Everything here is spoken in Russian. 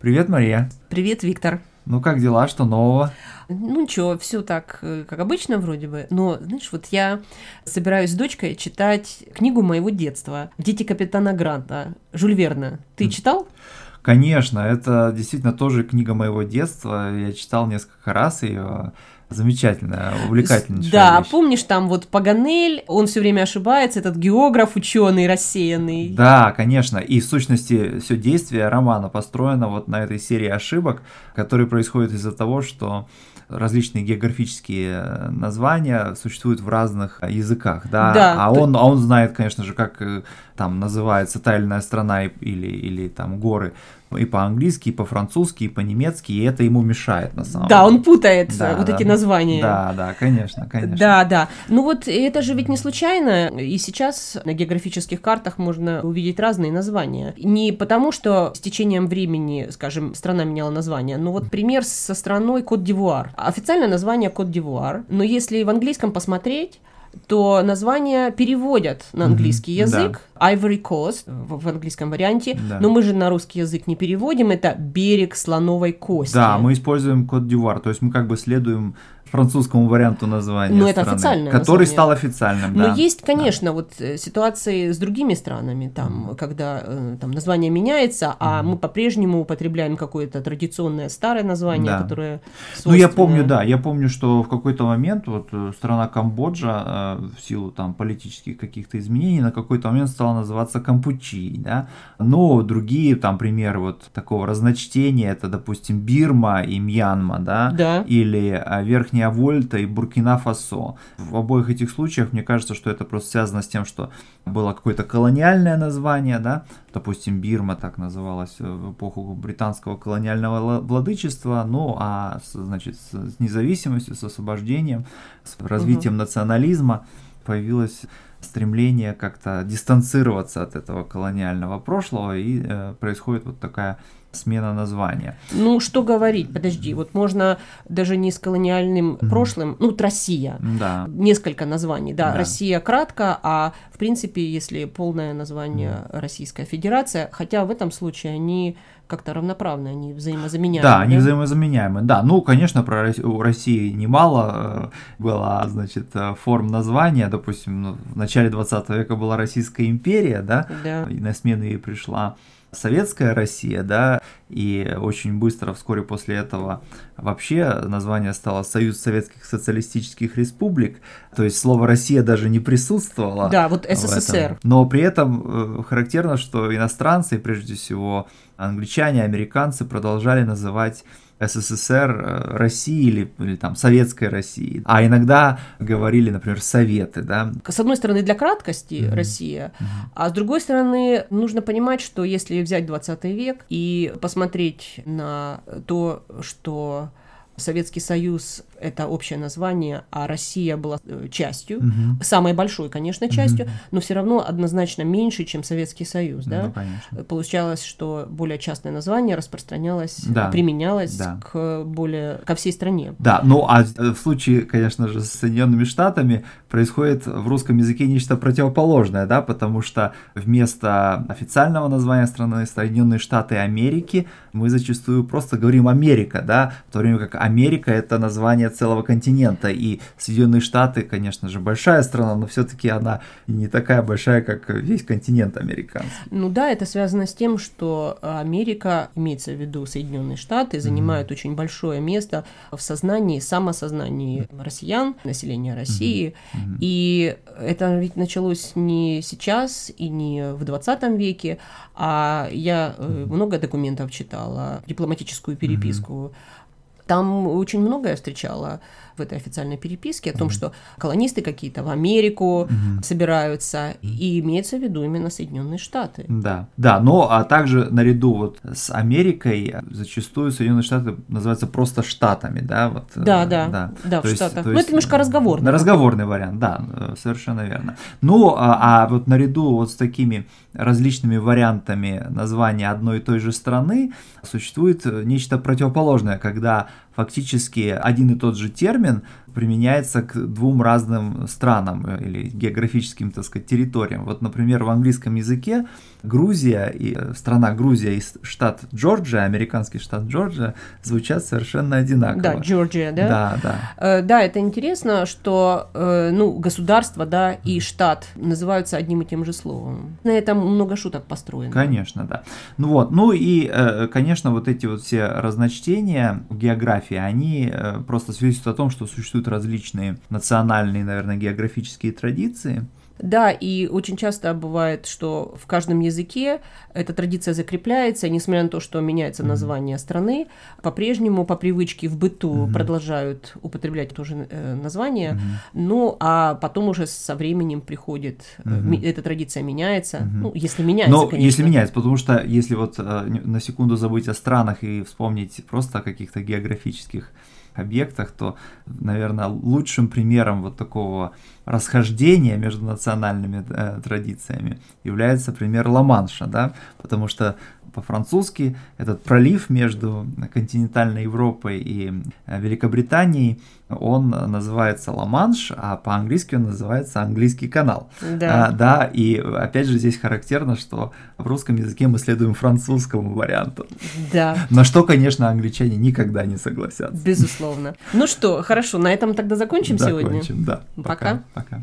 Привет, Мария. Привет, Виктор. Ну как дела, что нового? Ну ничего, все так, э, как обычно вроде бы. Но, знаешь, вот я собираюсь с дочкой читать книгу моего детства «Дети капитана Гранта» Жюль Верна. Ты читал? Конечно, это действительно тоже книга моего детства. Я читал несколько раз ее. Замечательная, увлекательнейшая Да, вещь. помнишь, там вот Паганель, он все время ошибается, этот географ, ученый рассеянный. Да, конечно. И в сущности все действие романа построено вот на этой серии ошибок, которые происходят из-за того, что различные географические названия существуют в разных языках, да, Да, а то- он, а он знает, конечно же, как э, там называется та или иная страна или, или там горы и по-английски, и по-французски, и по-немецки, и это ему мешает на самом Да, деле. он путает Да, вот да. эти названия. Да, да, конечно, конечно. Да, да. Ну вот это же ведь не случайно. И сейчас на географических картах можно увидеть разные названия. Не потому, что с течением времени, скажем, страна меняла название. Но вот пример со страной Кот-Дивуар. Официальное название Кот-Дивуар. Но если в английском посмотреть, то название переводят на английский да. язык. Ivory Coast в, в английском варианте. Да. Но мы же на русский язык не переводим. Это берег слоновой кости. Да, мы используем код дивуар, то есть мы как бы следуем французскому варианту названия Ну, это официальное который стал официальным, Но да. есть, конечно, вот э, ситуации с другими странами, там, когда э, там название меняется, а мы по-прежнему употребляем какое-то традиционное старое название, Да. которое Ну, я помню, да, я помню, что в какой-то момент вот э, страна Камбоджа в силу там политических каких-то изменений на какой-то момент стала называться Кампучи, да. Но другие там примеры вот такого разночтения, это, допустим, Бирма и Мьянма, да, Да. или Верхняя Вольта и Буркина-Фасо. В обоих этих случаях мне кажется, что это просто связано с тем, что было какое-то колониальное название, да, допустим, Бирма так называлась в эпоху британского колониального ла- владычества, ну а значит с с независимостью, с освобождением, с развитием национализма появилось стремление как-то дистанцироваться от этого колониального прошлого и э, происходит вот такая смена названия. Ну, что говорить, подожди, вот можно даже не с колониальным прошлым, ну, вот Россия, Да. несколько названий, да, Да. Россия кратко, а в принципе, если полное название Российская Федерация, хотя в этом случае они как-то равноправны, они взаимозаменяемы. Да, они взаимозаменяемы. Да, ну, конечно, про у России немало э, было, значит, э, форм названия. Допустим, ну, в начале 20 века была Российская империя, да, Да. и на смену ей пришла Советская Россия, да, и очень быстро, вскоре после этого, вообще название стало Союз Советских Социалистических Республик, то есть слово Россия даже не присутствовало. Да, вот. СССР. Но при этом э, характерно, что иностранцы, прежде всего англичане, американцы, продолжали называть СССР э, Россией или, или там Советской Россией. А иногда говорили, например, Советы, да. с одной стороны, для краткости Россия, а с другой стороны, нужно понимать, что если взять 20 век и посмотреть на то, что Советский Союз – это общее название, а Россия была э, частью, Мгм. самой большой, конечно, частью, но все равно однозначно меньше, чем Советский Союз, да? Ну, конечно. Получалось, что более частное название распространялось, Да. применялось Да. к более ко всей стране. Да, ну а в случае, конечно же, с Соединенными Штатами происходит в русском языке нечто противоположное, да, потому что вместо официального названия страны Соединенные Штаты Америки мы зачастую просто говорим Америка, да, в то время как Америка это название целого континента, и Соединенные Штаты, конечно же, большая страна, но все-таки она не такая большая, как весь континент американский. Ну да, это связано с тем, что Америка, имеется в виду Соединенные Штаты, занимает очень большое место в сознании, самосознании россиян, населения России. И это ведь началось не сейчас и не в 20 веке, а я э, много документов читала, дипломатическую переписку. Там очень многое встречала в этой официальной переписке о том, что колонисты какие-то в Америку собираются, и имеется в виду именно Соединенные Штаты. Да, да, но а также наряду вот с Америкой зачастую Соединенные Штаты называются просто штатами, да, вот. э, Да, да, да, в То есть- Штатах. Ну, это немножко разговорный. Разговорный вариант, да, э, совершенно верно. Ну, а, а вот наряду вот с такими различными вариантами названия одной и той же страны существует нечто противоположное, когда фактически один и тот же термин применяется к двум разным странам э, или географическим, так сказать, территориям. Вот, например, в английском языке Грузия и э, страна Грузия и штат Джорджия, американский штат Джорджия, звучат совершенно одинаково. Да, Джорджия, да? Да, да. Э, да, это интересно, что ну, государство, да, и штат называются одним и тем же словом. На этом много шуток построено. Конечно, да. Ну вот, ну и, конечно, вот эти вот все разночтения в географии, они просто свидетельствуют о том, что существует существуют различные национальные, наверное, географические традиции. Да, и очень часто бывает, что в каждом языке эта традиция закрепляется, несмотря на то, что меняется название mm-hmm. страны, по-прежнему по привычке в быту mm-hmm. продолжают употреблять тоже э, название, mm-hmm. ну а потом уже со временем приходит, mm-hmm. эта традиция меняется, mm-hmm. ну если меняется, Но конечно. если меняется, потому что если вот э, на секунду забыть о странах и вспомнить просто о каких-то географических объектах, то, наверное, лучшим примером вот такого расхождения между национальными э, традициями является пример Ла-Манша, да, потому что по-французски этот пролив между континентальной Европой и э, Великобританией, он называется Ла-Манш, а по-английски он называется Английский канал. Да. А, да, и опять же здесь характерно, что в русском языке мы следуем французскому варианту. Да. На что, конечно, англичане никогда не согласятся. Безусловно. Ну что, хорошо, на этом тогда закончим, закончим сегодня? да. Пока. Пока.